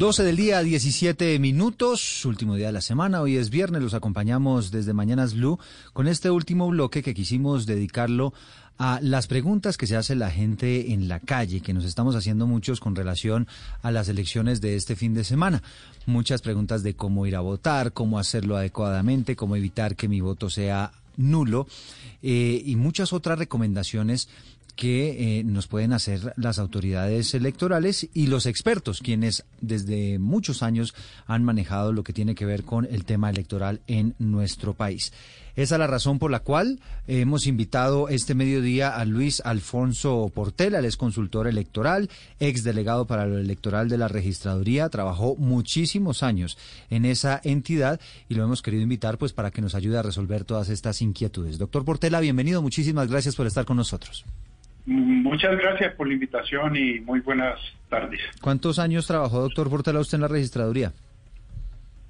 12 del día, 17 minutos, último día de la semana, hoy es viernes, los acompañamos desde Mañanas Blue con este último bloque que quisimos dedicarlo a las preguntas que se hace la gente en la calle, que nos estamos haciendo muchos con relación a las elecciones de este fin de semana. Muchas preguntas de cómo ir a votar, cómo hacerlo adecuadamente, cómo evitar que mi voto sea nulo eh, y muchas otras recomendaciones que eh, nos pueden hacer las autoridades electorales y los expertos, quienes desde muchos años han manejado lo que tiene que ver con el tema electoral en nuestro país. Esa es la razón por la cual hemos invitado este mediodía a Luis Alfonso Portela, él es consultor electoral, ex delegado para lo electoral de la registraduría, trabajó muchísimos años en esa entidad y lo hemos querido invitar pues para que nos ayude a resolver todas estas inquietudes. Doctor Portela, bienvenido, muchísimas gracias por estar con nosotros. Muchas gracias por la invitación y muy buenas tardes. ¿Cuántos años trabajó, doctor Portela, usted en la registraduría?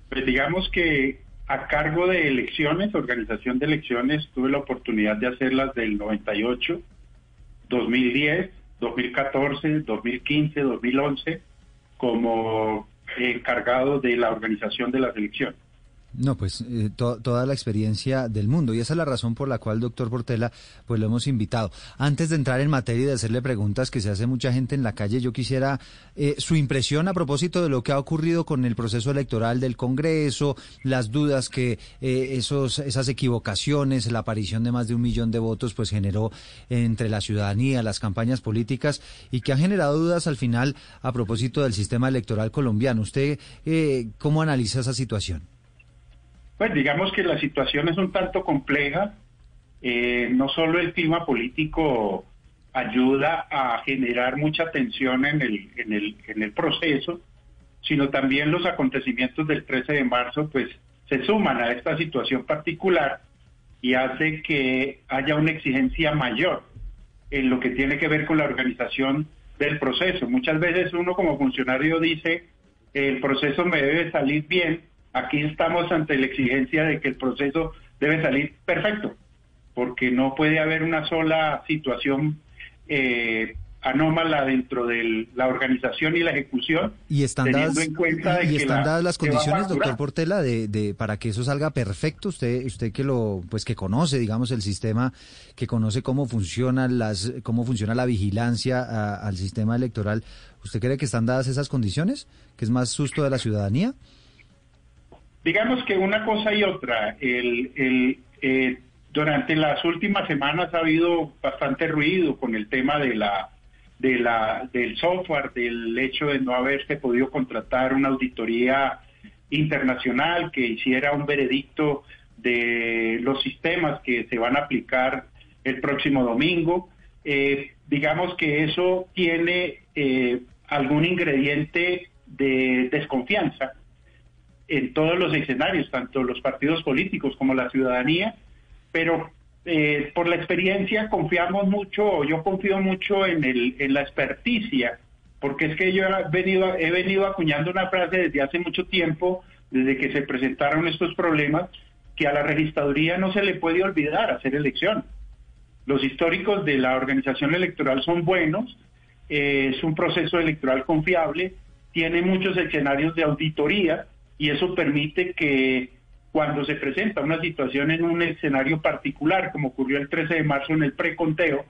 Pues digamos que a cargo de elecciones, organización de elecciones, tuve la oportunidad de hacerlas del 98, 2010, 2014, 2015, 2011, como encargado de la organización de las elecciones. No, pues eh, toda la experiencia del mundo y esa es la razón por la cual, doctor Portela, pues lo hemos invitado. Antes de entrar en materia y de hacerle preguntas que se hace mucha gente en la calle, yo quisiera eh, su impresión a propósito de lo que ha ocurrido con el proceso electoral del Congreso, las dudas que eh, esos, esas equivocaciones, la aparición de más de un millón de votos, pues generó entre la ciudadanía, las campañas políticas y que ha generado dudas al final a propósito del sistema electoral colombiano. ¿Usted cómo analiza esa situación? Pues digamos que la situación es un tanto compleja. Eh, no solo el clima político ayuda a generar mucha tensión en el, en el, en el proceso, sino también los acontecimientos del 13 de marzo, pues se suman a esta situación particular y hace que haya una exigencia mayor en lo que tiene que ver con la organización del proceso. Muchas veces uno como funcionario dice, el proceso me debe salir bien, Aquí estamos ante la exigencia de que el proceso debe salir perfecto, porque no puede haber una sola situación eh, anómala dentro de la organización y la ejecución. Y están dadas, y, están dadas las condiciones, doctor Portela, de, de, para que eso salga perfecto. Usted, usted que lo, pues que conoce, digamos, el sistema, que conoce cómo funciona las, cómo funciona la vigilancia al sistema electoral. ¿Usted cree que están dadas esas condiciones? ¿Que es más susto de la ciudadanía? Digamos que una cosa y otra, el, eh, durante las últimas semanas ha habido bastante ruido con el tema de la, de la, del software, del hecho de no haberse podido contratar una auditoría internacional que hiciera un veredicto de los sistemas que se van a aplicar el próximo domingo. Eh, digamos que eso tiene eh, algún ingrediente de desconfianza en todos los escenarios, tanto los partidos políticos como la ciudadanía, pero eh, por la experiencia confiamos mucho, yo confío mucho en, el, en la experticia, porque es que yo he venido, he venido acuñando una frase desde hace mucho tiempo, desde que se presentaron estos problemas, que a la registraduría no se le puede olvidar hacer elección. Los históricos de la organización electoral son buenos, eh, es un proceso electoral confiable, tiene muchos escenarios de auditoría, y eso permite que cuando se presenta una situación en un escenario particular, como ocurrió el 13 de marzo en el preconteo,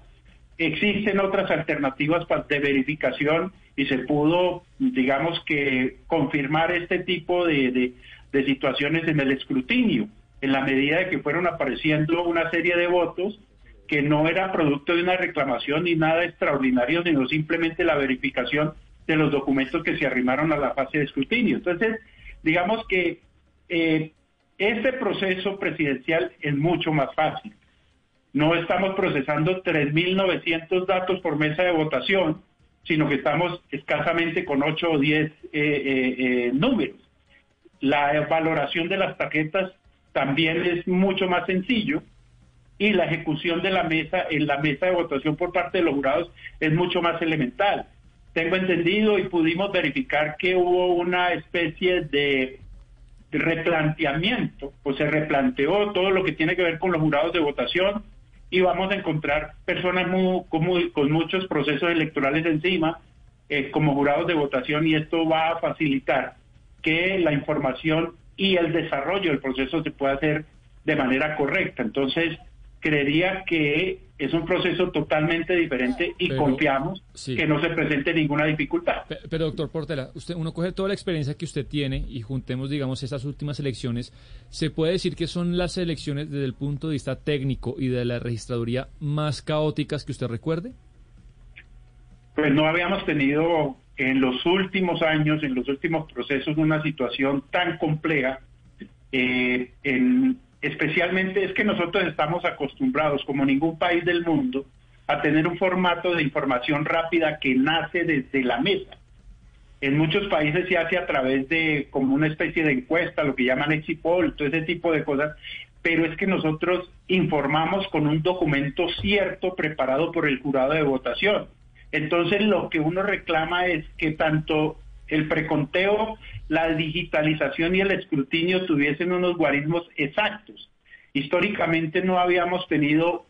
existen otras alternativas de verificación y se pudo, digamos que, confirmar este tipo de, de situaciones en el escrutinio, en la medida de que fueron apareciendo una serie de votos que no era producto de una reclamación ni nada extraordinario, sino simplemente la verificación de los documentos que se arrimaron a la fase de escrutinio. Entonces, digamos que eh, este proceso presidencial es mucho más fácil. no estamos procesando 3.900 datos por mesa de votación, sino que estamos escasamente con 8 o 10 eh, eh, números. La valoración de las tarjetas también es mucho más sencillo y la ejecución de la mesa en la mesa de votación por parte de los jurados es mucho más elemental. Tengo entendido y pudimos verificar que hubo una especie de replanteamiento, pues se replanteó todo lo que tiene que ver con los jurados de votación y vamos a encontrar personas muy, con muchos procesos electorales encima eh, como jurados de votación y esto va a facilitar que la información y el desarrollo del proceso se pueda hacer de manera correcta. Entonces, creería que es un proceso totalmente diferente y confiamos que no se presente ninguna dificultad. Pero, doctor Portela, usted, uno coge toda la experiencia que usted tiene y juntemos, digamos, esas últimas elecciones, ¿se puede decir que son las elecciones desde el punto de vista técnico y de la registraduría más caóticas que usted recuerde? Pues no habíamos tenido en los últimos años, en los últimos procesos, una situación tan compleja eh, en especialmente es que nosotros estamos acostumbrados, como ningún país del mundo, a tener un formato de información rápida que nace desde la mesa. En muchos países se hace a través de como una especie de encuesta, lo que llaman exit poll, todo ese tipo de cosas, pero es que nosotros informamos con un documento cierto preparado por el jurado de votación. Entonces lo que uno reclama es que tanto el preconteo, la digitalización y el escrutinio tuviesen unos guarismos exactos. Históricamente no habíamos tenido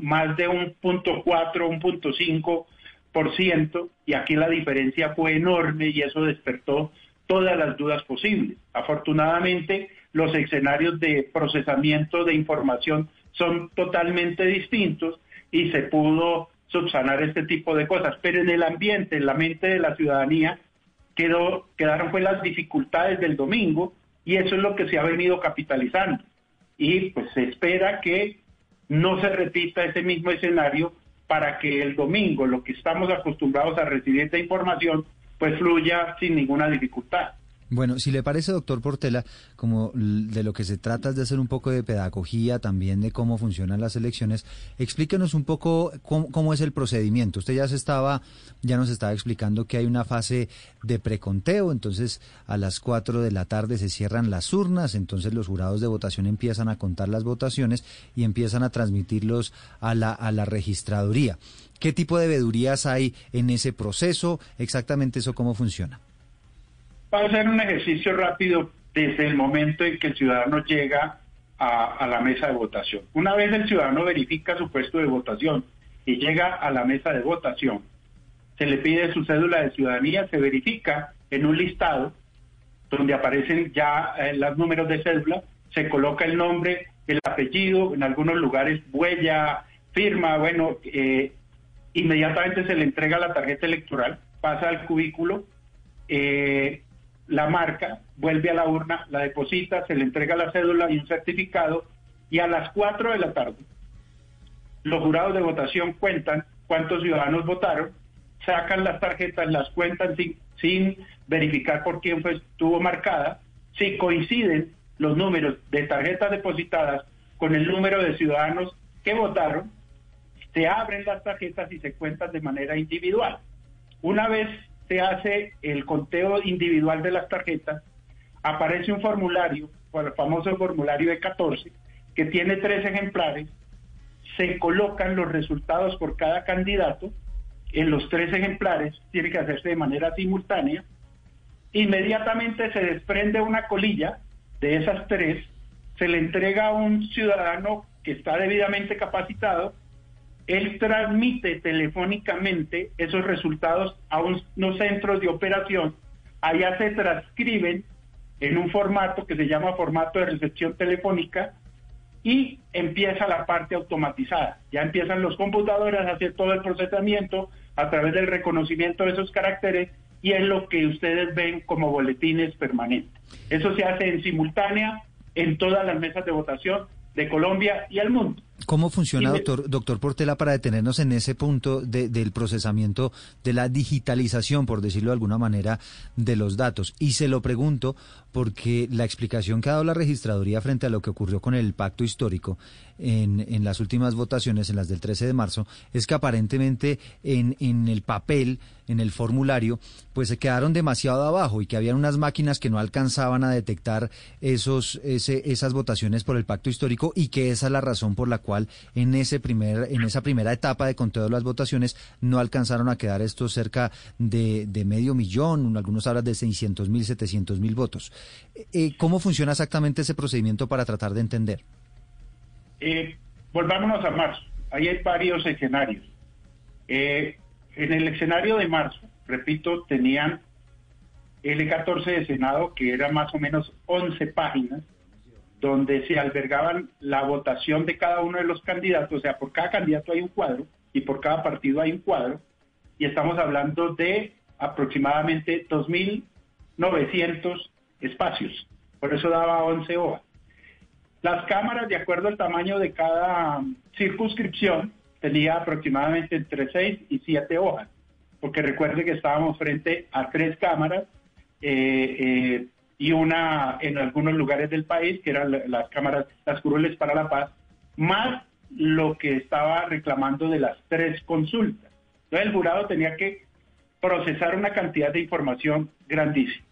más de un punto cuatro, un punto cinco por ciento, y aquí la diferencia fue enorme y eso despertó todas las dudas posibles. Afortunadamente, los escenarios de procesamiento de información son totalmente distintos y se pudo subsanar este tipo de cosas. Pero en el ambiente, en la mente de la ciudadanía, quedó, quedaron fue las dificultades del domingo y eso es lo que se ha venido capitalizando. Y pues se espera que no se repita ese mismo escenario para que el domingo, lo que estamos acostumbrados a recibir esta información, pues fluya sin ninguna dificultad. Bueno, si le parece, doctor Portela, como de lo que se trata es de hacer un poco de pedagogía también de cómo funcionan las elecciones, explíquenos un poco cómo, es el procedimiento. Usted ya se estaba, ya nos estaba explicando que hay una fase de preconteo, entonces a las 4 de la tarde se cierran las urnas, entonces los jurados de votación empiezan a contar las votaciones y empiezan a transmitirlos a la, a la registraduría. ¿Qué tipo de vedurías hay en ese proceso? Exactamente eso cómo funciona. Va a ser un ejercicio rápido desde el momento en que el ciudadano llega a, la mesa de votación. Una vez el ciudadano verifica su puesto de votación y llega a la mesa de votación, se le pide su cédula de ciudadanía, se verifica en un listado donde aparecen ya eh, los números de cédula, se coloca el nombre, el apellido, en algunos lugares huella, firma, bueno, eh, inmediatamente se le entrega la tarjeta electoral, pasa al cubículo, eh, la marca, vuelve a la urna, la deposita, se le entrega la cédula y un certificado y a las 4 de la tarde los jurados de votación cuentan cuántos ciudadanos votaron, sacan las tarjetas, las cuentan sin, sin verificar por quién fue, estuvo marcada, si coinciden los números de tarjetas depositadas con el número de ciudadanos que votaron, se abren las tarjetas y se cuentan de manera individual. Una vez se hace el conteo individual de las tarjetas, aparece un formulario, el famoso formulario de 14, que tiene tres ejemplares, se colocan los resultados por cada candidato en los tres ejemplares, tiene que hacerse de manera simultánea, inmediatamente se desprende una colilla de esas tres, se le entrega a un ciudadano que está debidamente capacitado, él transmite telefónicamente esos resultados a unos centros de operación, allá se transcriben en un formato que se llama formato de recepción telefónica y empieza la parte automatizada. Ya empiezan los computadores a hacer todo el procesamiento a través del reconocimiento de esos caracteres y es lo que ustedes ven como boletines permanentes. Eso se hace en simultánea en todas las mesas de votación de Colombia y al mundo. ¿Cómo funciona, doctor, doctor Portela, para detenernos en ese punto del procesamiento, de la digitalización, por decirlo de alguna manera, de los datos? Y se lo pregunto porque la explicación que ha dado la registraduría frente a lo que ocurrió con el pacto histórico en, en las últimas votaciones, en las del 13 de marzo, es que aparentemente en, en el papel, en el formulario, pues se quedaron demasiado abajo y que habían unas máquinas que no alcanzaban a detectar esos, ese, esas votaciones por el pacto histórico y que esa es la razón por la cual en ese primer, en esa primera etapa de conteo de las votaciones no alcanzaron a quedar estos cerca de, medio millón, algunos hablan de 600 mil, 700 mil votos. Eh, ¿Cómo funciona exactamente ese procedimiento para tratar de entender? Eh, volvámonos a marzo. Ahí hay varios escenarios. Eh, en el escenario de marzo, repito, tenían el E14 de Senado, que era más o menos 11 páginas, donde se albergaban la votación de cada uno de los candidatos, o sea, por cada candidato hay un cuadro y por cada partido hay un cuadro, y estamos hablando de aproximadamente 2.900 espacios, por eso daba 11 hojas. Las cámaras, de acuerdo al tamaño de cada circunscripción, tenía aproximadamente entre 6 y 7 hojas, porque recuerde que estábamos frente a tres cámaras eh, eh, y una en algunos lugares del país, que eran las cámaras, las curules para la paz, más lo que estaba reclamando de las tres consultas. Entonces el jurado tenía que procesar una cantidad de información grandísima.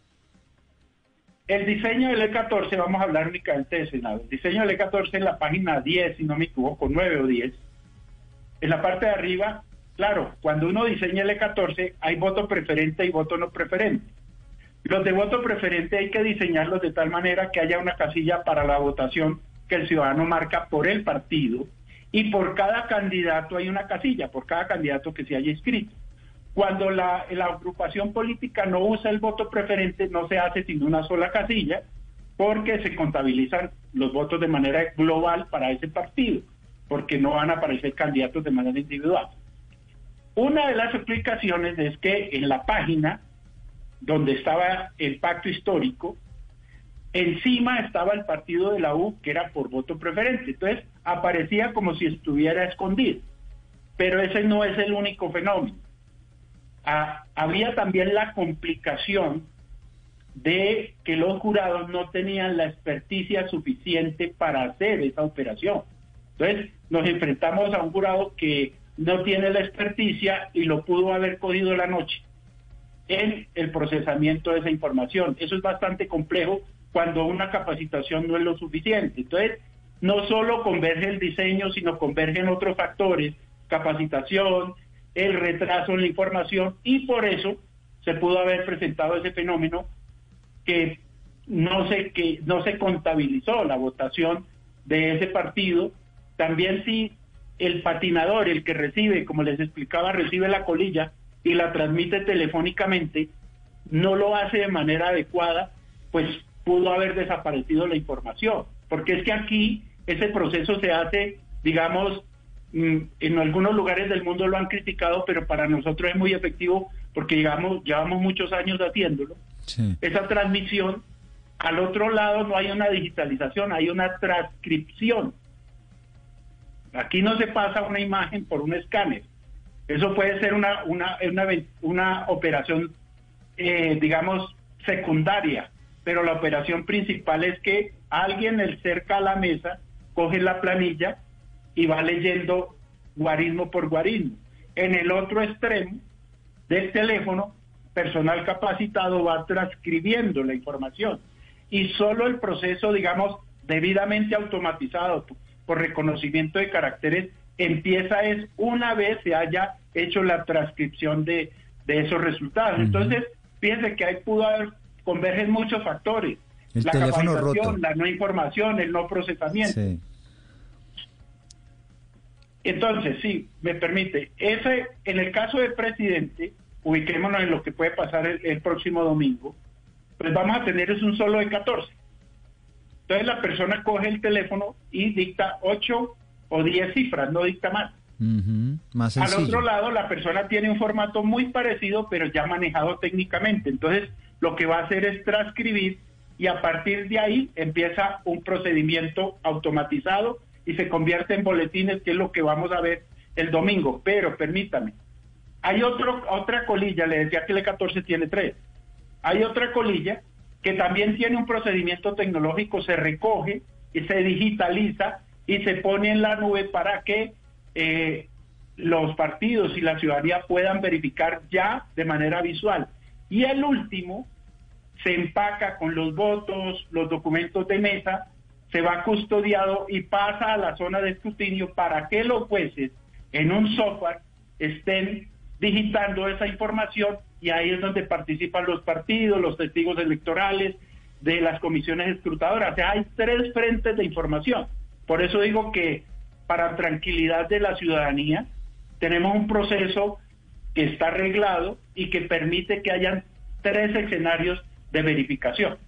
El diseño del E14, vamos a hablar únicamente de Senado. El diseño del E14 en la página 10, si no me equivoco, 9 o 10. En la parte de arriba, claro, cuando uno diseña el E14 hay voto preferente y voto no preferente. Los de voto preferente hay que diseñarlos de tal manera que haya una casilla para la votación que el ciudadano marca por el partido y por cada candidato hay una casilla, por cada candidato que se haya inscrito. Cuando la, agrupación política no usa el voto preferente, no se hace sin una sola casilla, porque se contabilizan los votos de manera global para ese partido, porque no van a aparecer candidatos de manera individual. Una de las explicaciones es que en la página donde estaba el pacto histórico, encima estaba el partido de la U, que era por voto preferente. Entonces aparecía como si estuviera escondido. Pero ese no es el único fenómeno había también la complicación de que los jurados no tenían la experticia suficiente para hacer esa operación. Entonces nos enfrentamos a un jurado que no tiene la experticia y lo pudo haber cogido la noche en el procesamiento de esa información. Eso es bastante complejo cuando una capacitación no es lo suficiente. Entonces, no solo converge el diseño, sino convergen otros factores, capacitación, el retraso en la información y por eso se pudo haber presentado ese fenómeno que no se que no se contabilizó la votación de ese partido también si el patinador el que recibe como les explicaba recibe la colilla y la transmite telefónicamente no lo hace de manera adecuada pues pudo haber desaparecido la información porque es que aquí ese proceso se hace digamos Mm, en algunos lugares del mundo lo han criticado, pero para nosotros es muy efectivo porque llevamos, llevamos muchos años haciéndolo. Esa transmisión, al otro lado no hay una digitalización, hay una transcripción. Aquí no se pasa una imagen por un escáner. Eso puede ser una, una, una, una operación, eh, digamos, secundaria, pero la operación principal es que alguien el cerca a la mesa coge la planilla y va leyendo guarismo por guarismo. En el otro extremo del teléfono, personal capacitado va transcribiendo la información y solo el proceso, digamos, debidamente automatizado por reconocimiento de caracteres empieza es una vez se haya hecho la transcripción de, esos resultados. Entonces, fíjense que ahí pudo haber, convergen muchos factores. la capacitación, la no información, el no procesamiento. Entonces, sí, me permite, ese, en el caso del presidente, ubiquémonos en lo que puede pasar el, próximo domingo, pues vamos a tener es un solo de 14. Entonces la persona coge el teléfono y dicta 8 o 10 cifras, no dicta más. Más Al otro lado, la persona tiene un formato muy parecido, pero ya manejado técnicamente. Entonces, lo que va a hacer es transcribir y a partir de ahí empieza un procedimiento automatizado y se convierte en boletines, que es lo que vamos a ver el domingo. Pero permítame, hay otro, otra colilla, le decía que el 14 tiene tres. Hay otra colilla que también tiene un procedimiento tecnológico, se recoge y se digitaliza y se pone en la nube para que eh, los partidos y la ciudadanía puedan verificar ya de manera visual. Y el último se empaca con los votos, los documentos de mesa, se va custodiado y pasa a la zona de escrutinio para que los jueces en un software estén digitando esa información y ahí es donde participan los partidos, los testigos electorales, de las comisiones escrutadoras. O sea, hay tres frentes de información. Por eso digo que para tranquilidad de la ciudadanía tenemos un proceso que está arreglado y que permite que hayan tres escenarios de verificación.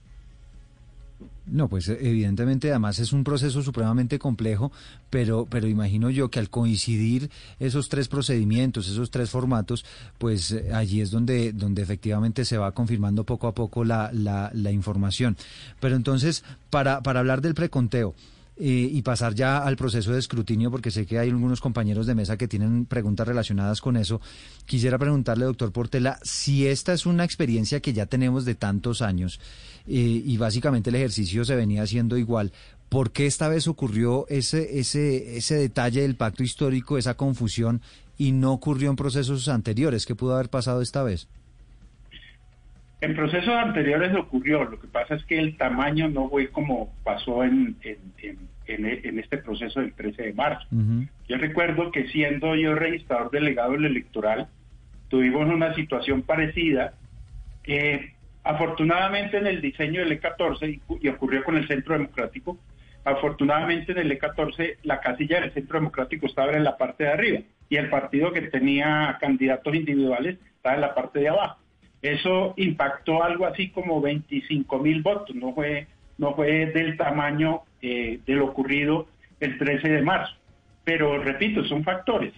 No, pues evidentemente además es un proceso supremamente complejo, pero, pero imagino yo que al coincidir esos tres procedimientos, esos tres formatos, pues eh, allí es donde, donde efectivamente se va confirmando poco a poco la, la, la información. Pero entonces, para, para hablar del preconteo, eh, y pasar ya al proceso de escrutinio, porque sé que hay algunos compañeros de mesa que tienen preguntas relacionadas con eso. Quisiera preguntarle, doctor Portela, si esta es una experiencia que ya tenemos de tantos años eh, y básicamente el ejercicio se venía haciendo igual. ¿Por qué esta vez ocurrió ese, ese, ese detalle del pacto histórico, esa confusión, y no ocurrió en procesos anteriores? ¿Qué pudo haber pasado esta vez? En procesos anteriores ocurrió, lo que pasa es que el tamaño no fue como pasó en, en, este proceso del 13 de marzo. Yo recuerdo que siendo yo registrador delegado del electoral, tuvimos una situación parecida. afortunadamente en el diseño del E14, y, ocurrió con el Centro Democrático, afortunadamente en el E14 la casilla del Centro Democrático estaba en la parte de arriba y el partido que tenía candidatos individuales estaba en la parte de abajo. Eso impactó algo así como 25 mil votos, no fue, no fue del tamaño eh, de lo ocurrido el 13 de marzo. Pero repito, son factores.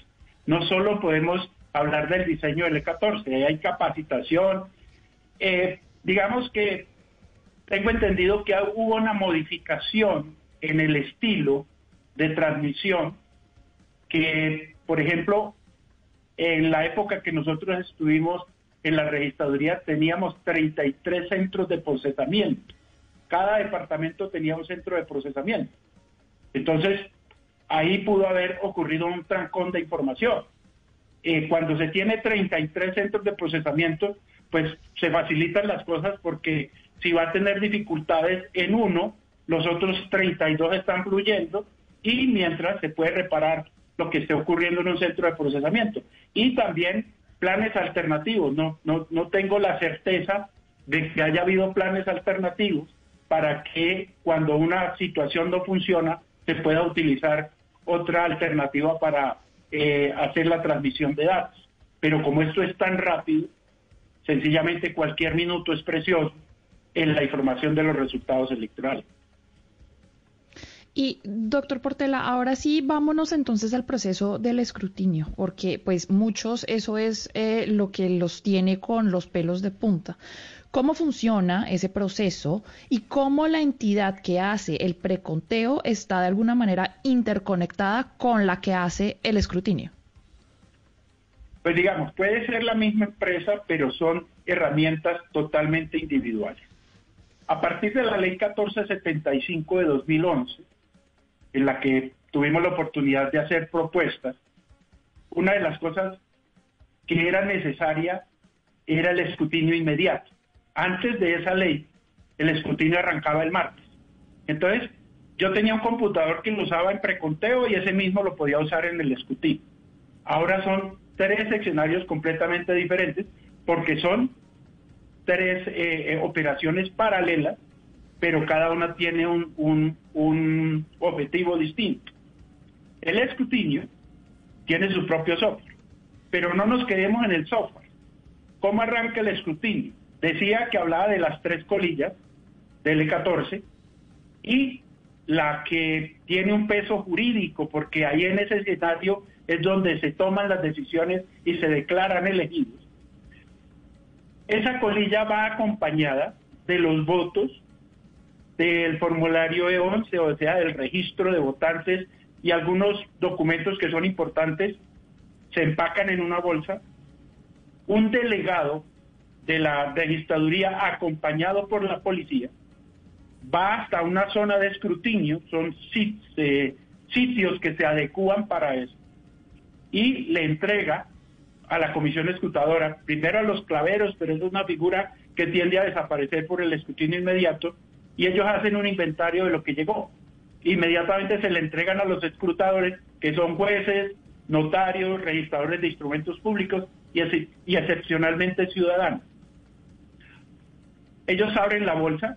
No solo podemos hablar del diseño del E14, hay capacitación. Eh, digamos que tengo entendido que hubo una modificación en el estilo de transmisión que, por ejemplo, en la época que nosotros estuvimos en la registraduría teníamos 33 centros de procesamiento. Cada departamento tenía un centro de procesamiento. Entonces, ahí pudo haber ocurrido un trancón de información. Eh, cuando se tiene 33 centros de procesamiento, pues se facilitan las cosas porque si va a tener dificultades en uno, los otros 32 están fluyendo y mientras se puede reparar lo que esté ocurriendo en un centro de procesamiento. Y también planes alternativos. No, no, no tengo la certeza de que haya habido planes alternativos para que cuando una situación no funciona se pueda utilizar otra alternativa para eh, hacer la transmisión de datos. Pero como esto es tan rápido, sencillamente cualquier minuto es precioso en la información de los resultados electorales. Y doctor Portela, ahora sí vámonos entonces al proceso del escrutinio, porque pues muchos eso es eh, lo que los tiene con los pelos de punta. ¿Cómo funciona ese proceso y cómo la entidad que hace el preconteo está de alguna manera interconectada con la que hace el escrutinio? Pues digamos, puede ser la misma empresa, pero son herramientas totalmente individuales. A partir de la ley 1475 de 2011, en la que tuvimos la oportunidad de hacer propuestas, una de las cosas que era necesaria era el escrutinio inmediato. Antes de esa ley, el escrutinio arrancaba el martes. Entonces, yo tenía un computador que lo usaba en preconteo y ese mismo lo podía usar en el escrutinio. Ahora son tres escenarios completamente diferentes porque son tres eh, eh, operaciones paralelas pero cada una tiene un, un, objetivo distinto. El escrutinio tiene su propio software, pero no nos quedemos en el software. ¿Cómo arranca el escrutinio? Decía que hablaba de las tres colillas del E14 y la que tiene un peso jurídico, porque ahí en ese escenario es donde se toman las decisiones y se declaran elegidos. Esa colilla va acompañada de los votos del formulario E11, o sea, del registro de votantes y algunos documentos que son importantes se empacan en una bolsa. Un delegado de la registraduría acompañado por la policía va hasta una zona de escrutinio, son eh, sitios que se adecúan para eso, y le entrega a la comisión escrutadora, primero a los claveros, pero es una figura que tiende a desaparecer por el escrutinio inmediato, y ellos hacen un inventario de lo que llegó. Inmediatamente se le entregan a los escrutadores, que son jueces, notarios, registradores de instrumentos públicos y, excepcionalmente ciudadanos. Ellos abren la bolsa,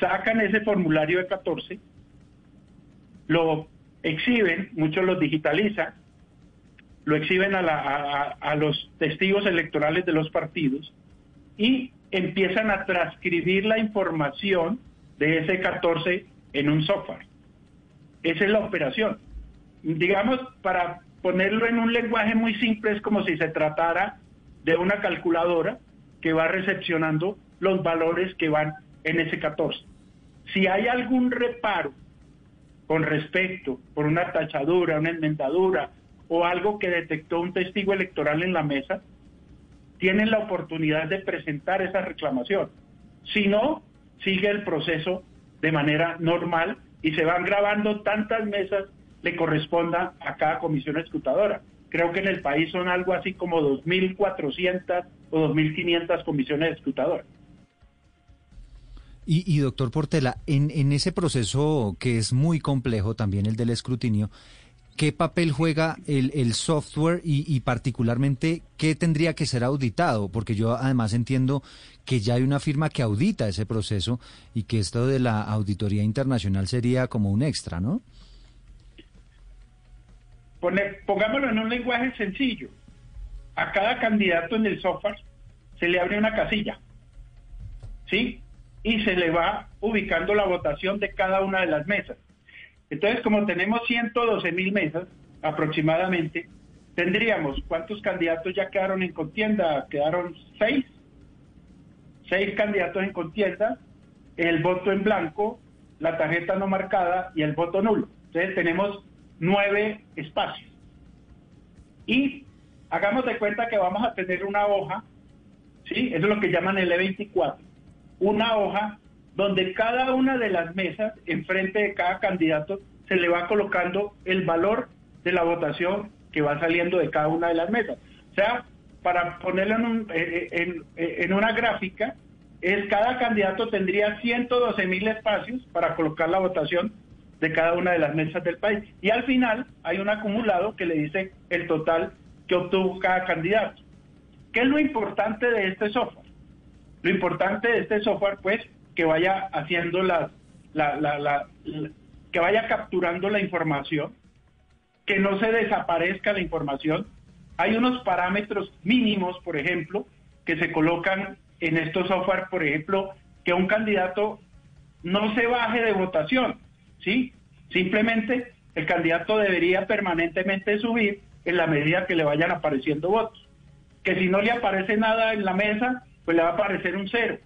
sacan ese formulario de 14, lo exhiben, muchos lo digitalizan, lo exhiben a, los testigos electorales de los partidos y empiezan a transcribir la información de ese 14 en un software. Esa es la operación. Digamos, para ponerlo en un lenguaje muy simple, es como si se tratara de una calculadora que va recepcionando los valores que van en ese 14. Si hay algún reparo con respecto por una tachadura, una enmendadura o algo que detectó un testigo electoral en la mesa, tienen la oportunidad de presentar esa reclamación. Si no, sigue el proceso de manera normal y se van grabando tantas mesas le corresponda a cada comisión escrutadora. Creo que en el país son algo así como 2.400 o 2.500 comisiones escrutadoras. Y, doctor Portela, en, en ese proceso que es muy complejo, también el del escrutinio, ¿qué papel juega el, el software y, y, particularmente qué tendría que ser auditado? Porque yo además entiendo que ya hay una firma que audita ese proceso y que esto de la auditoría internacional sería como un extra, ¿no? pongámoslo en un lenguaje sencillo. A cada candidato en el software se le abre una casilla. ¿Sí? y se le va ubicando la votación de cada una de las mesas. Entonces, como tenemos 112 mil mesas aproximadamente, tendríamos, ¿cuántos candidatos ya quedaron en contienda? Quedaron seis, seis candidatos en contienda, el voto en blanco, la tarjeta no marcada y el voto nulo. Entonces tenemos nueve espacios. Y hagamos de cuenta que vamos a tener una hoja, ¿sí? Eso es lo que llaman el E24 una hoja donde cada una de las mesas, enfrente de cada candidato, se le va colocando el valor de la votación que va saliendo de cada una de las mesas. O sea, para ponerlo en, eh, eh, eh, en, una gráfica, es cada candidato tendría 112 mil espacios para colocar la votación de cada una de las mesas del país. Y al final hay un acumulado que le dice el total que obtuvo cada candidato. ¿Qué es lo importante de este software? Lo importante de este software, pues, que vaya haciendo las, la, que vaya capturando la información, que no se desaparezca la información. Hay unos parámetros mínimos, por ejemplo, que se colocan en estos software, por ejemplo, que un candidato no se baje de votación, ¿sí? Simplemente el candidato debería permanentemente subir en la medida que le vayan apareciendo votos. Que si no le aparece nada en la mesa, pues le va a aparecer un cero.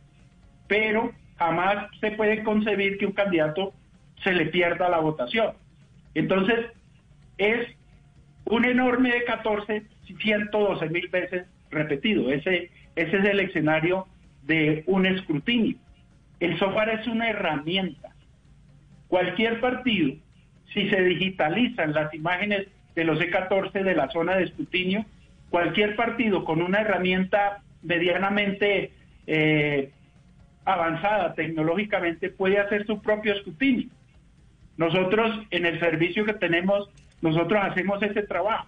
Pero jamás se puede concebir que un candidato se le pierda la votación. Entonces, es un enorme de 14, 112 mil veces repetido. Ese, es el escenario de un escrutinio. El software es una herramienta. Cualquier partido, si se digitalizan las imágenes de los E14 de la zona de escrutinio, cualquier partido con una herramienta medianamente eh, avanzada tecnológicamente puede hacer su propio escrutinio. Nosotros en el servicio que tenemos, nosotros hacemos ese trabajo.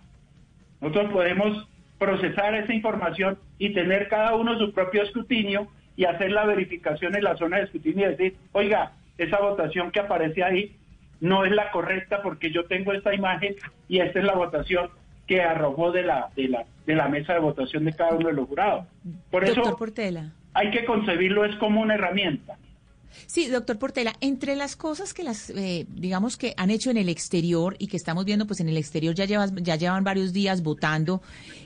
Nosotros podemos procesar esa información y tener cada uno su propio escrutinio y hacer la verificación en la zona de escrutinio y decir, oiga, esa votación que aparece ahí no es la correcta porque yo tengo esta imagen y esta es la votación que arrojó de la, de la, de la mesa de votación de cada uno de los jurados. Por eso hay que concebirlo es como una herramienta. Sí, doctor Portela, entre las cosas que las, eh, digamos que han hecho en el exterior y que estamos viendo, pues en el exterior ya, llevas, ya llevan varios días votando,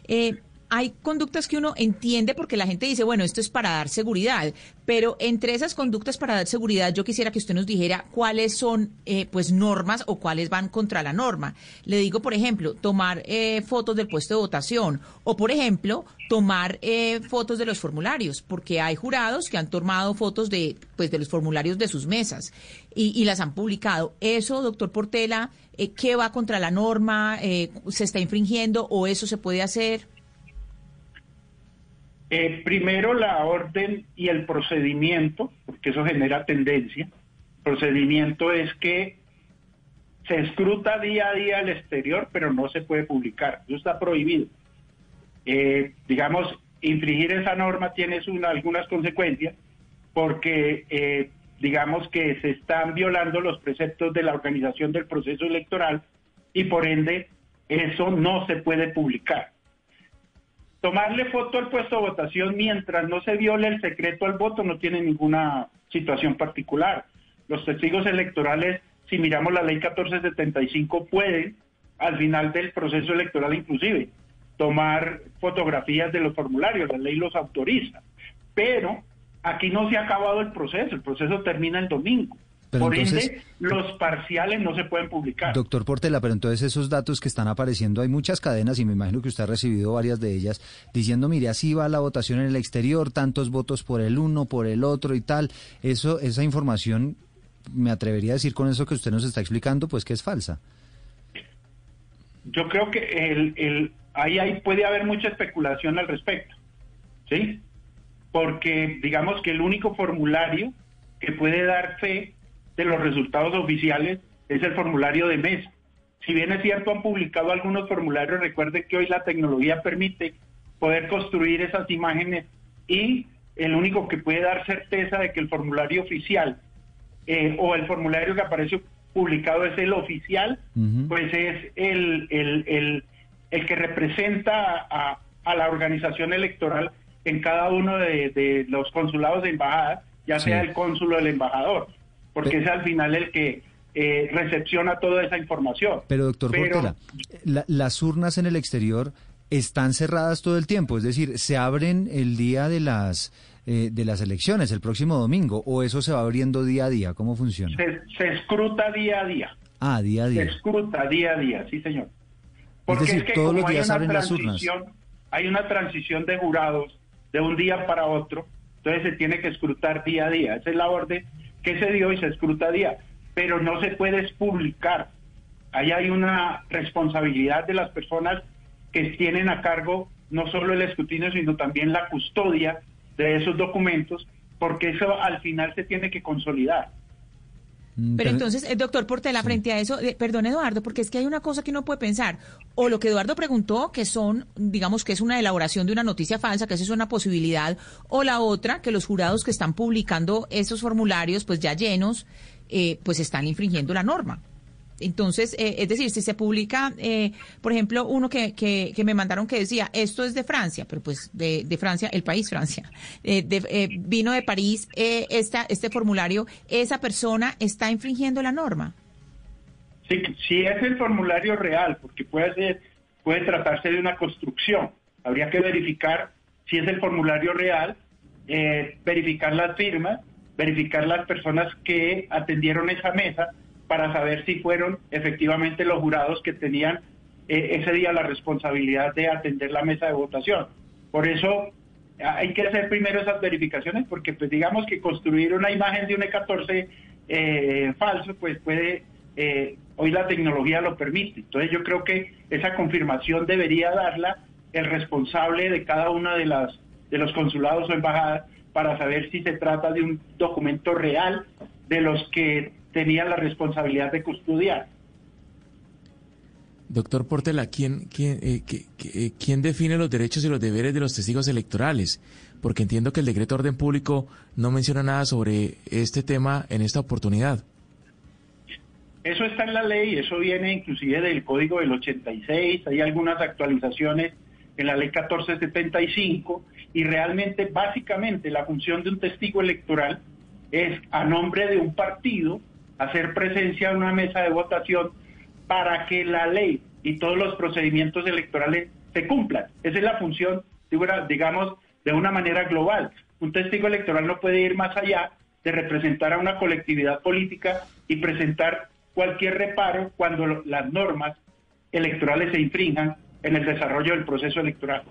eh, hay conductas que uno entiende porque la gente dice, bueno, esto es para dar seguridad, pero entre esas conductas para dar seguridad, yo quisiera que usted nos dijera cuáles son, eh, pues, normas o cuáles van contra la norma. Le digo, por ejemplo, tomar eh, fotos del puesto de votación o, por ejemplo, tomar eh, fotos de los formularios, porque hay jurados que han tomado fotos de, pues, de los formularios de sus mesas y, y las han publicado. Eso, doctor Portela, ¿qué va contra la norma? ¿Se está infringiendo o eso se puede hacer? Eh, primero la orden y el procedimiento, porque eso genera tendencia. El procedimiento es que se escruta día a día al exterior, pero no se puede publicar. Eso está prohibido. Eh, digamos, infringir esa norma tiene algunas consecuencias, porque eh, digamos que se están violando los preceptos de la organización del proceso electoral y por ende eso no se puede publicar tomarle foto al puesto de votación mientras no se viole el secreto al voto no tiene ninguna situación particular. Los testigos electorales, si miramos la ley 1475, pueden, al final del proceso electoral inclusive, tomar fotografías de los formularios, la ley los autoriza. Pero aquí no se ha acabado el proceso, el proceso termina el domingo. Por ende, los parciales no se pueden publicar. Doctor Portela, pero entonces esos datos que están apareciendo, hay muchas cadenas y me imagino que usted ha recibido varias de ellas diciendo, mire, así va la votación en el exterior, tantos votos por el uno, por el otro y tal. Eso, esa información, me atrevería a decir con eso que usted nos está explicando, pues que es falsa. Yo creo que el, el, ahí, ahí puede haber mucha especulación al respecto, ¿sí? Porque digamos que el único formulario que puede dar fe de los resultados oficiales es el formulario de mesa. Si bien es cierto, han publicado algunos formularios, recuerde que hoy la tecnología permite poder construir esas imágenes y el único que puede dar certeza de que el formulario oficial eh, o el formulario que aparece publicado es el oficial, pues es el, el, el, que representa a, a, la organización electoral en cada uno de, los consulados de embajada, ya sea el cónsul o el embajador porque es al final el que eh, recepciona toda esa información. Pero doctor Portela, las urnas en el exterior están cerradas todo el tiempo, es decir, se abren el día de las eh, de las elecciones, el próximo domingo, o eso se va abriendo día a día, ¿cómo funciona? Se, escruta día a día. Ah, día a día. Se escruta día a día, sí señor. Porque es decir, todos los días abren las urnas. Hay una transición de jurados de un día para otro, entonces se tiene que escrutar día a día. Esa es la orden que se dio y se escruta día, pero no se puede publicar. Ahí hay una responsabilidad de las personas que tienen a cargo no solo el escrutinio, sino también la custodia de esos documentos, porque eso al final se tiene que consolidar. Mm, pero entonces, el eh, doctor Portela, frente a eso, eh, perdón Eduardo, porque es que hay una cosa que uno puede pensar, o lo que Eduardo preguntó, que son, digamos que es una elaboración de una noticia falsa, que eso es una posibilidad, o la otra, que los jurados que están publicando esos formularios, pues ya llenos, eh, pues están infringiendo la norma. Entonces, eh, es decir, si se publica, eh, por ejemplo, uno que, que, me mandaron que decía, esto es de Francia, pero pues de, Francia, el país Francia, eh, de, vino de París, esta, este formulario, ¿esa persona está infringiendo la norma? Sí, si es el formulario real, porque puede ser, puede tratarse de una construcción. Habría que verificar si es el formulario real, verificar las firmas, verificar las personas que atendieron esa mesa para saber si fueron efectivamente los jurados que tenían eh, ese día la responsabilidad de atender la mesa de votación. Por eso hay que hacer primero esas verificaciones porque pues digamos que construir una imagen de un E14 eh, falso pues puede, eh, hoy la tecnología lo permite. Entonces yo creo que esa confirmación debería darla el responsable de cada una de las de los consulados o embajadas para saber si se trata de un documento real de los que tenía la responsabilidad de custodiar. Doctor Portela, ¿quién, quién, eh, eh, ¿quién define los derechos y los deberes de los testigos electorales? Porque entiendo que el decreto de orden público no menciona nada sobre este tema en esta oportunidad. Eso está en la ley, eso viene inclusive del Código del 86, hay algunas actualizaciones en la ley 1475 y realmente, básicamente, la función de un testigo electoral es a nombre de un partido hacer presencia en una mesa de votación para que la ley y todos los procedimientos electorales se cumplan. Esa es la función, digamos, de una manera global. Un testigo electoral no puede ir más allá de representar a una colectividad política y presentar cualquier reparo cuando las normas electorales se infrinjan en el desarrollo del proceso electoral.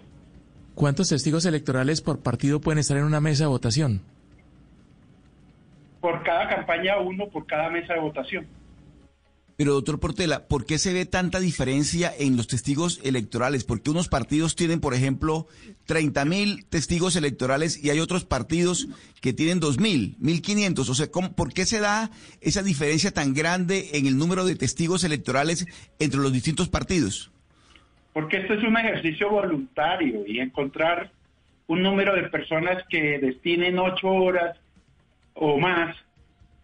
¿Cuántos testigos electorales por partido pueden estar en una mesa de votación? Por cada campaña uno, por cada mesa de votación. Pero doctor Portela, ¿por qué se ve tanta diferencia en los testigos electorales? Porque unos partidos tienen, por ejemplo, 30 mil testigos electorales y hay otros partidos que tienen 2 mil, 1.500. O sea, ¿por qué se da esa diferencia tan grande en el número de testigos electorales entre los distintos partidos? Porque esto es un ejercicio voluntario y encontrar un número de personas que destinen ocho horas o más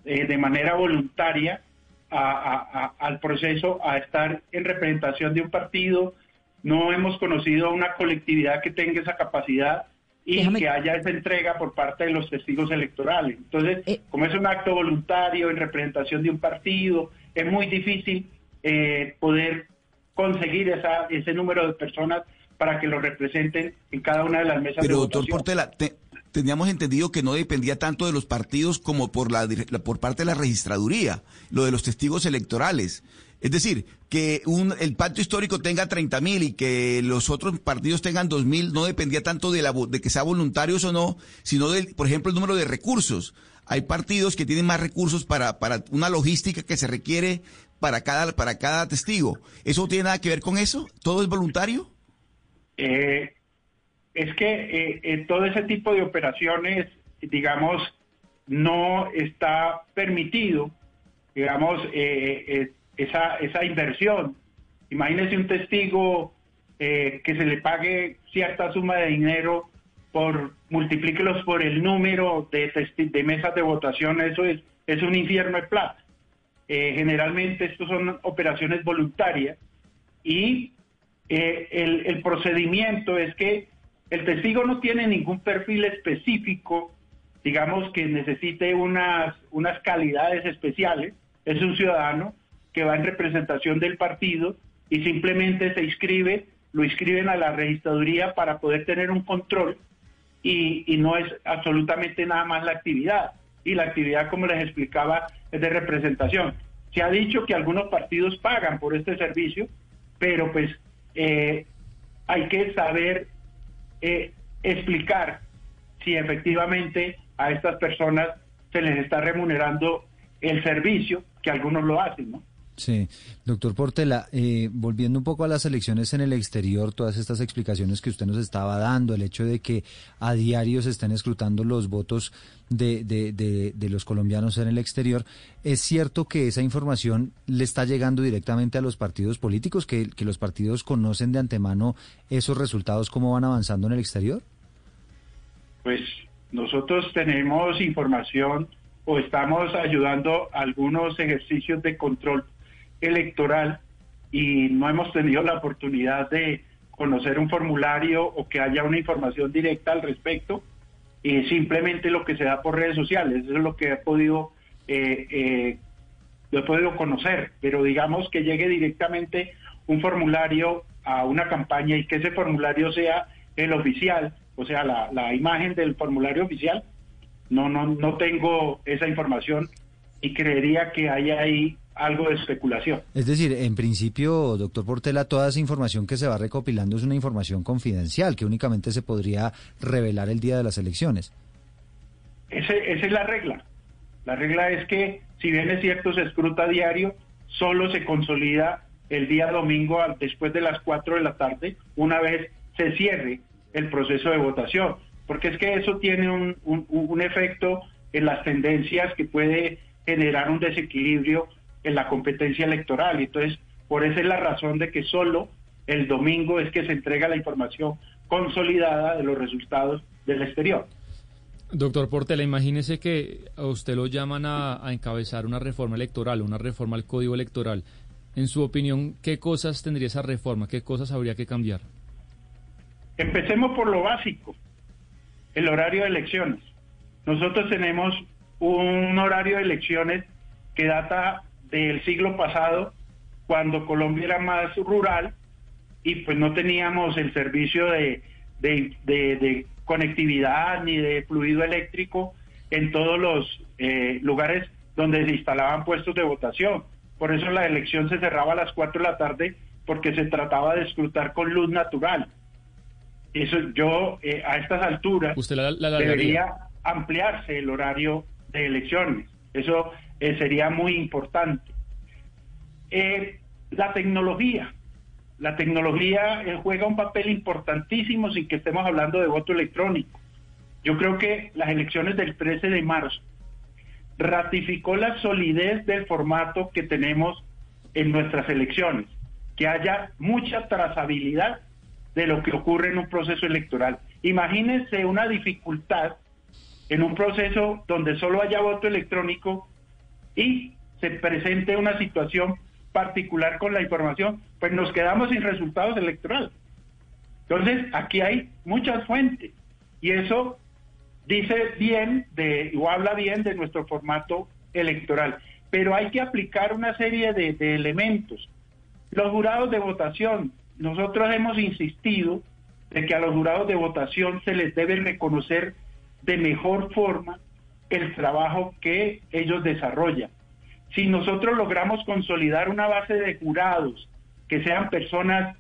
eh, de manera voluntaria al proceso, a estar en representación de un partido. No hemos conocido a una colectividad que tenga esa capacidad y que haya esa entrega por parte de los testigos electorales. Entonces, eh. como es un acto voluntario en representación de un partido, es muy difícil eh, poder conseguir esa, ese número de personas para que lo representen en cada una de las mesas Pero, de doctor Portela, teníamos entendido que no dependía tanto de los partidos como por, la, por parte de la registraduría, lo de los testigos electorales. Es decir, que un, el pacto histórico tenga 30 mil y que los otros partidos tengan 2 mil no dependía tanto de, la, de que sea voluntarios o no, sino del, por ejemplo, el número de recursos. Hay partidos que tienen más recursos para, para una logística que se requiere para cada, para cada testigo. ¿Eso tiene nada que ver con eso? ¿Todo es voluntario? Eh, es que eh, eh, todo ese tipo de operaciones, digamos, no está permitido, digamos, eh, esa, esa inversión. Imagínese un testigo que se le pague cierta suma de dinero por multiplíquelos por el número de, de mesas de votación, eso es, es un infierno de plata. generalmente estos son operaciones voluntarias y el procedimiento es que el testigo no tiene ningún perfil específico, digamos que necesite unas, unas calidades especiales, es un ciudadano que va en representación del partido y simplemente se inscribe, lo inscriben a la registraduría para poder tener un control y, y no es absolutamente nada más la actividad. Y la actividad, como les explicaba, es de representación. Se ha dicho que algunos partidos pagan por este servicio, pero pues eh, hay que saber eh, explicar si efectivamente a estas personas se les está remunerando el servicio, que algunos lo hacen, ¿no? Sí, doctor Portela, eh, volviendo un poco a las elecciones en el exterior, todas estas explicaciones que usted nos estaba dando, el hecho de que a diario se estén escrutando los votos de, de, de, los colombianos en el exterior, ¿es cierto que esa información le está llegando directamente a los partidos políticos, que, que los partidos conocen de antemano esos resultados, cómo van avanzando en el exterior? Pues nosotros tenemos información o estamos ayudando a algunos ejercicios de control electoral y no hemos tenido la oportunidad de conocer un formulario o que haya una información directa al respecto, y simplemente lo que se da por redes sociales, eso es lo que he podido, eh, eh, he podido conocer, pero digamos que llegue directamente un formulario a una campaña y que ese formulario sea el oficial, o sea, la, la imagen del formulario oficial, no, no, no tengo esa información y creería que hay ahí algo de especulación. Es decir, en principio, doctor Portela, toda esa información que se va recopilando es una información confidencial que únicamente se podría revelar el día de las elecciones. Ese, esa es la regla. La regla es que, si bien es cierto, se escruta diario, solo se consolida el día domingo después de las 4 de la tarde, una vez se cierre el proceso de votación. Porque es que eso tiene un, un efecto en las tendencias que puede generar un desequilibrio en la competencia electoral. Entonces, por esa es la razón de que solo el domingo es que se entrega la información consolidada de los resultados del exterior. Doctor Portela, imagínese que a usted lo llaman a, encabezar una reforma electoral, una reforma al código electoral. En su opinión, ¿qué cosas tendría esa reforma? ¿Qué cosas habría que cambiar? Empecemos por lo básico, el horario de elecciones. Nosotros tenemos un horario de elecciones que data del siglo pasado, cuando Colombia era más rural y pues no teníamos el servicio de, de, conectividad ni de fluido eléctrico en todos los eh, lugares donde se instalaban puestos de votación. Por eso la elección se cerraba a las 4 de la tarde porque se trataba de escrutar con luz natural. Eso yo eh, a estas alturas debería ampliarse el horario de elecciones. Eso eh, sería muy importante. Eh, la tecnología. La tecnología juega un papel importantísimo sin que estemos hablando de voto electrónico. Yo creo que las elecciones del 13 de marzo ratificó la solidez del formato que tenemos en nuestras elecciones, que haya mucha trazabilidad de lo que ocurre en un proceso electoral. Imagínense una dificultad en un proceso donde solo haya voto electrónico y se presente una situación particular con la información, pues nos quedamos sin resultados electorales. Entonces, aquí hay muchas fuentes y eso dice bien de, o habla bien de nuestro formato electoral. Pero hay que aplicar una serie de, de elementos. Los jurados de votación, nosotros hemos insistido de que a los jurados de votación se les debe reconocer de mejor forma el trabajo que ellos desarrollan. Si nosotros logramos consolidar una base de jurados que sean personas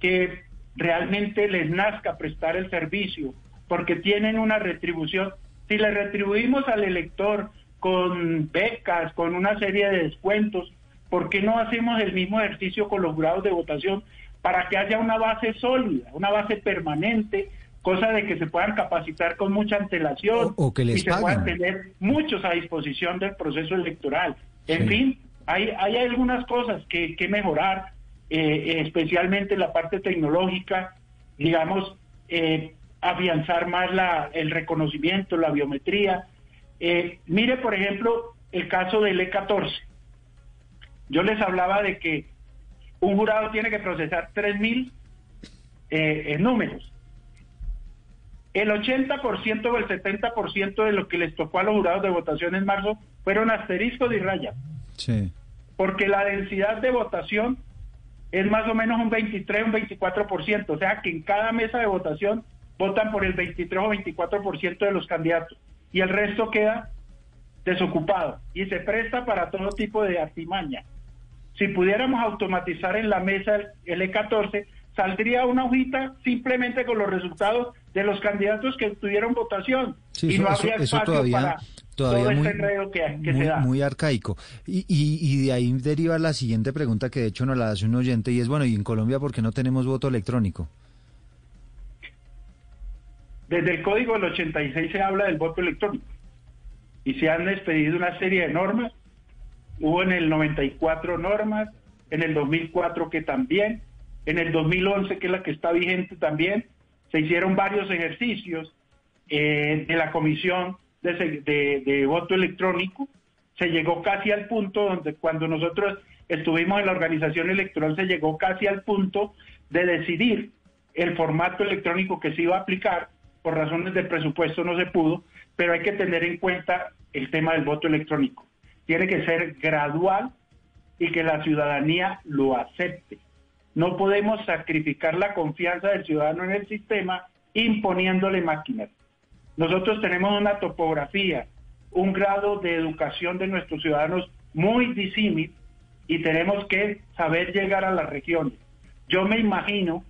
que realmente les nazca prestar el servicio, porque tienen una retribución. Si le retribuimos al elector con becas, con una serie de descuentos, ¿por qué no hacemos el mismo ejercicio con los jurados de votación para que haya una base sólida, una base permanente, cosa de que se puedan capacitar con mucha antelación o, que les y se puedan tener muchos a disposición del proceso electoral? En fin, hay, hay algunas cosas que, que mejorar, eh, especialmente en la parte tecnológica, digamos, eh, afianzar más la, el reconocimiento, la biometría. Eh, mire, por ejemplo, el caso del E14. Yo les hablaba de que un jurado tiene que procesar 3.000 eh, números. El 80% o el 70% de lo que les tocó a los jurados de votación en marzo fueron asteriscos y rayas. Sí. Porque la densidad de votación es más o menos un 23, un 24%. O sea que en cada mesa de votación votan por el 23 o 24% de los candidatos y el resto queda desocupado y se presta para todo tipo de artimaña. Si pudiéramos automatizar en la mesa el E14, saldría una hojita simplemente con los resultados de los candidatos que tuvieron votación y no habría espacio todavía, para todo este enredo que, que muy, se da. Muy arcaico. Y, y, y, de ahí deriva la siguiente pregunta que de hecho nos la hace un oyente y es, bueno, ¿y en Colombia por qué no tenemos voto electrónico? Desde el código del 86 se habla del voto electrónico y se han expedido una serie de normas. Hubo en el 94 normas, en el 2004 que también, en el 2011 que es la que está vigente también. Se hicieron varios ejercicios eh, de la comisión de, de voto electrónico. Se llegó casi al punto donde cuando nosotros estuvimos en la organización electoral se llegó casi al punto de decidir el formato electrónico que se iba a aplicar por razones de presupuesto no se pudo, pero hay que tener en cuenta el tema del voto electrónico. Tiene que ser gradual y que la ciudadanía lo acepte. No podemos sacrificar la confianza del ciudadano en el sistema imponiéndole máquinas. Nosotros tenemos una topografía, un grado de educación de nuestros ciudadanos muy disímil y tenemos que saber llegar a las regiones. Yo me imagino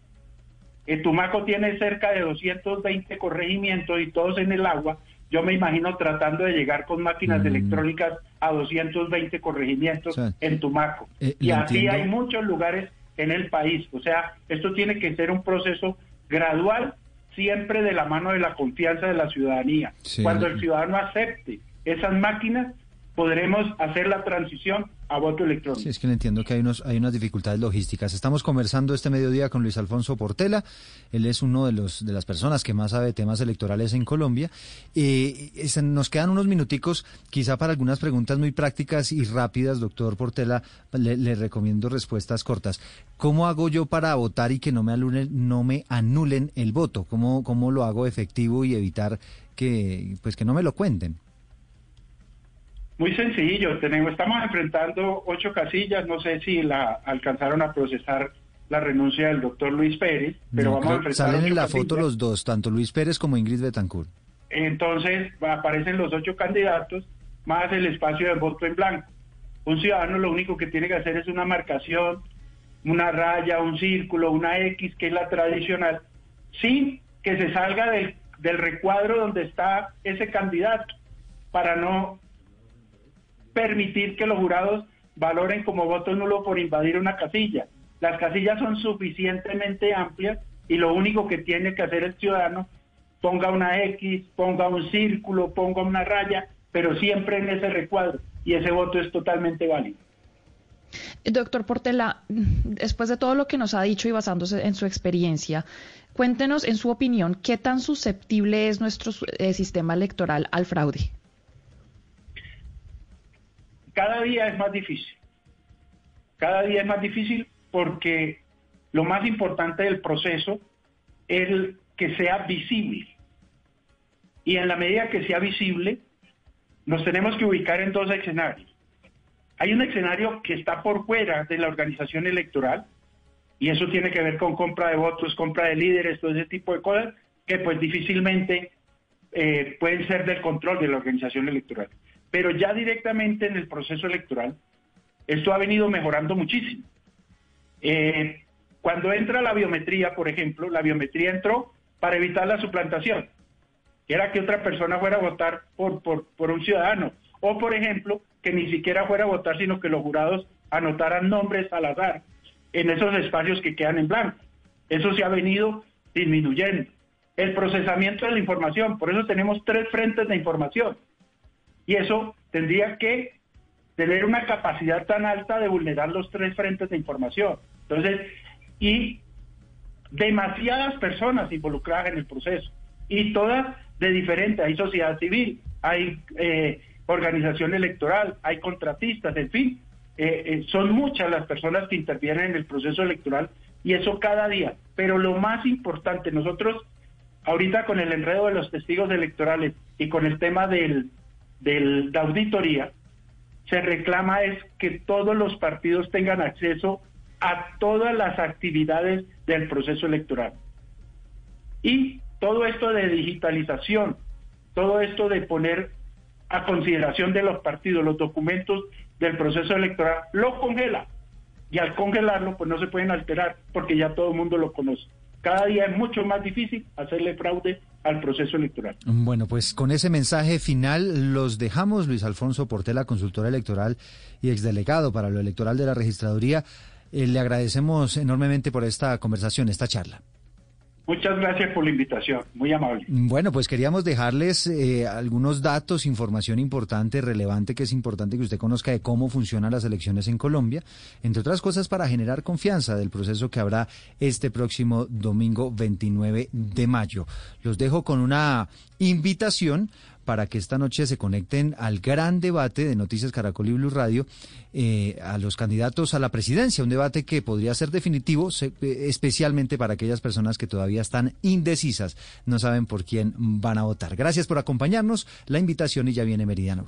el Tumaco tiene cerca de 220 corregimientos y todos en el agua. Yo me imagino tratando de llegar con máquinas mm. electrónicas a 220 corregimientos en Tumaco. Eh, y así hay muchos lugares en el país. O sea, esto tiene que ser un proceso gradual, siempre de la mano de la confianza de la ciudadanía. Cuando el ciudadano acepte esas máquinas, podremos hacer la transición a voto electrónico. Sí, es que entiendo que hay, unos, hay unas dificultades logísticas. Estamos conversando este mediodía con Luis Alfonso Portela. Él es uno de, los, de las personas que más sabe temas electorales en Colombia. Eh, nos quedan unos minuticos, quizá para algunas preguntas muy prácticas y rápidas, doctor Portela. Le, recomiendo respuestas cortas. ¿Cómo hago yo para votar y que no me anulen, no me anulen el voto? ¿Cómo, ¿Cómo lo hago efectivo y evitar que, pues, que no me lo cuenten? Muy sencillo, tenemos, estamos enfrentando ocho casillas, no sé si la alcanzaron a procesar la renuncia del doctor Luis Pérez, pero vamos a enfrentar Salen en la foto los dos, tanto Luis Pérez como Ingrid Betancourt. Entonces aparecen los ocho candidatos más el espacio de voto en blanco. Un ciudadano lo único que tiene que hacer es una marcación, una raya, un círculo, una X, que es la tradicional, sin que se salga del, del recuadro donde está ese candidato, para no permitir que los jurados valoren como voto nulo por invadir una casilla. Las casillas son suficientemente amplias y lo único que tiene que hacer el ciudadano ponga una X, ponga un círculo, ponga una raya, pero siempre en ese recuadro y ese voto es totalmente válido. Doctor Portela, después de todo lo que nos ha dicho y basándose en su experiencia, cuéntenos, en su opinión, qué tan susceptible es nuestro eh, sistema electoral al fraude. Cada día es más difícil. Cada día es más difícil porque lo más importante del proceso es que sea visible. Y en la medida que sea visible, nos tenemos que ubicar en dos escenarios. Hay un escenario que está por fuera de la organización electoral, y eso tiene que ver con compra de votos, compra de líderes, todo ese tipo de cosas, que pues difícilmente eh, pueden ser del control de la organización electoral. Pero ya directamente en el proceso electoral, esto ha venido mejorando muchísimo. Eh, cuando entra la biometría, por ejemplo, la biometría entró para evitar la suplantación, que era que otra persona fuera a votar por, por, un ciudadano, o por ejemplo, que ni siquiera fuera a votar, sino que los jurados anotaran nombres al azar en esos espacios que quedan en blanco. Eso se ha venido disminuyendo. El procesamiento de la información, por eso tenemos tres frentes de información. Y eso tendría que tener una capacidad tan alta de vulnerar los tres frentes de información. Entonces, y demasiadas personas involucradas en el proceso, y todas de diferentes, hay sociedad civil, hay eh, organización electoral, hay contratistas, en fin, eh, eh, son muchas las personas que intervienen en el proceso electoral y eso cada día. Pero lo más importante, nosotros ahorita con el enredo de los testigos electorales y con el tema del, de auditoría, se reclama es que todos los partidos tengan acceso a todas las actividades del proceso electoral. Y todo esto de digitalización, todo esto de poner a consideración de los partidos los documentos del proceso electoral, lo congela. Y al congelarlo, pues no se pueden alterar porque ya todo el mundo lo conoce cada día es mucho más difícil hacerle fraude al proceso electoral. Bueno, pues con ese mensaje final los dejamos. Luis Alfonso Portela, consultor electoral y exdelegado para lo electoral de la registraduría. Eh, le agradecemos enormemente por esta conversación, esta charla. Muchas gracias por la invitación, muy amable. Bueno, pues queríamos dejarles eh, algunos datos, información importante, relevante, que es importante que usted conozca de cómo funcionan las elecciones en Colombia, entre otras cosas para generar confianza del proceso que habrá este próximo domingo 29 de mayo. Los dejo con una invitación para que esta noche se conecten al gran debate de Noticias Caracol y Blue Radio eh, a los candidatos a la presidencia, un debate que podría ser definitivo, eh, especialmente para aquellas personas que todavía están indecisas, no saben por quién van a votar. Gracias por acompañarnos, la invitación y ya viene Meridiano